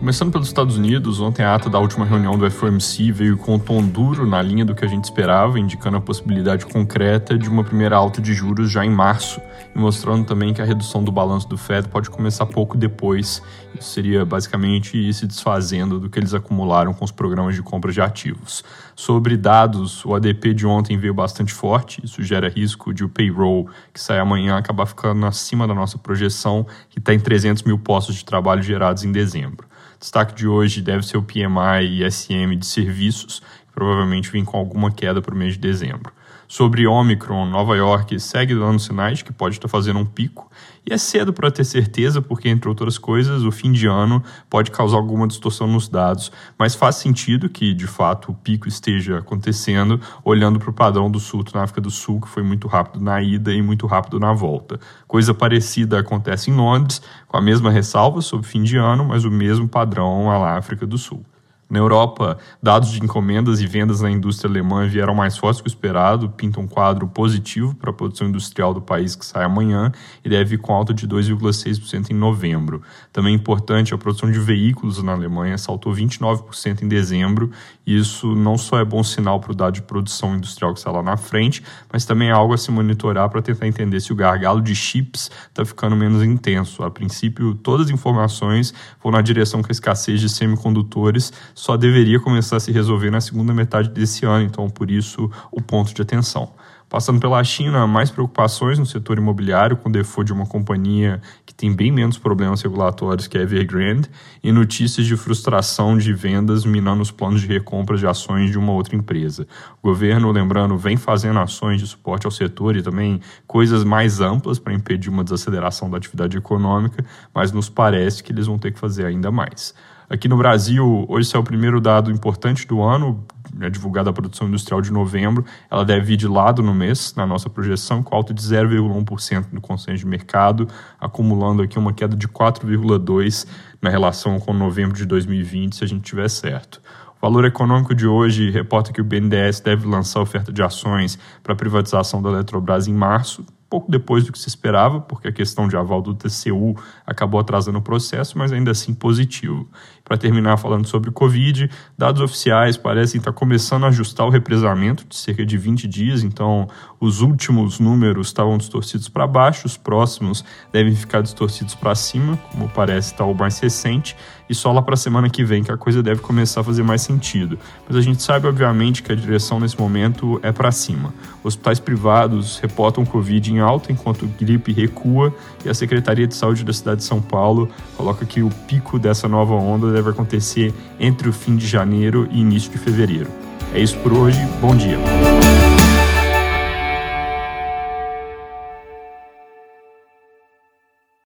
Começando pelos Estados Unidos, ontem a ata da última reunião do FOMC veio com um tom duro na linha do que a gente esperava, indicando a possibilidade concreta de uma primeira alta de juros já em março, e mostrando também que a redução do balanço do Fed pode começar pouco depois. Isso seria basicamente ir se desfazendo do que eles acumularam com os programas de compra de ativos. Sobre dados, o ADP de ontem veio bastante forte, isso gera risco de o payroll, que sai amanhã, acabar ficando acima da nossa projeção, que está em 300 mil postos de trabalho gerados em dezembro. Destaque de hoje deve ser o PMI e SM de serviços, provavelmente vem com alguma queda para o mês de dezembro. Sobre Omicron, Nova York segue dando sinais que pode estar fazendo um pico, e é cedo para ter certeza, porque, entre outras coisas, o fim de ano pode causar alguma distorção nos dados, mas faz sentido que, de fato, o pico esteja acontecendo, olhando para o padrão do surto na África do Sul, que foi muito rápido na ida e muito rápido na volta. Coisa parecida acontece em Londres, com a mesma ressalva sobre fim de ano, mas o mesmo padrão à África do Sul. Na Europa, dados de encomendas e vendas na indústria alemã vieram mais fortes que o esperado, pinta um quadro positivo para a produção industrial do país que sai amanhã e deve ir com alta de 2,6% em novembro. Também importante, a produção de veículos na Alemanha saltou 29% em dezembro, e isso não só é bom sinal para o dado de produção industrial que está lá na frente, mas também é algo a se monitorar para tentar entender se o gargalo de chips está ficando menos intenso. A princípio, todas as informações vão na direção que a escassez de semicondutores só deveria começar a se resolver na segunda metade desse ano, então por isso o ponto de atenção. Passando pela China, mais preocupações no setor imobiliário, com o default de uma companhia que tem bem menos problemas regulatórios que a Evergrande, e notícias de frustração de vendas minando os planos de recompra de ações de uma outra empresa. O governo, lembrando, vem fazendo ações de suporte ao setor e também coisas mais amplas para impedir uma desaceleração da atividade econômica, mas nos parece que eles vão ter que fazer ainda mais. Aqui no Brasil, hoje é o primeiro dado importante do ano, é divulgada a produção industrial de novembro. Ela deve vir de lado no mês, na nossa projeção, com alta de 0,1% no consenso de mercado, acumulando aqui uma queda de 4,2% na relação com novembro de 2020, se a gente tiver certo. O valor econômico de hoje reporta que o BNDES deve lançar oferta de ações para a privatização da Eletrobras em março, pouco depois do que se esperava, porque a questão de aval do TCU acabou atrasando o processo, mas ainda assim positivo. Para terminar falando sobre Covid, dados oficiais parecem estar começando a ajustar o represamento de cerca de 20 dias, então os últimos números estavam distorcidos para baixo, os próximos devem ficar distorcidos para cima, como parece estar o mais recente, e só lá para a semana que vem que a coisa deve começar a fazer mais sentido. Mas a gente sabe, obviamente, que a direção nesse momento é para cima. Hospitais privados reportam Covid em alta, enquanto gripe recua, e a Secretaria de Saúde da cidade de São Paulo coloca que o pico dessa nova onda deve acontecer entre o fim de janeiro e início de fevereiro. É isso por hoje, bom dia.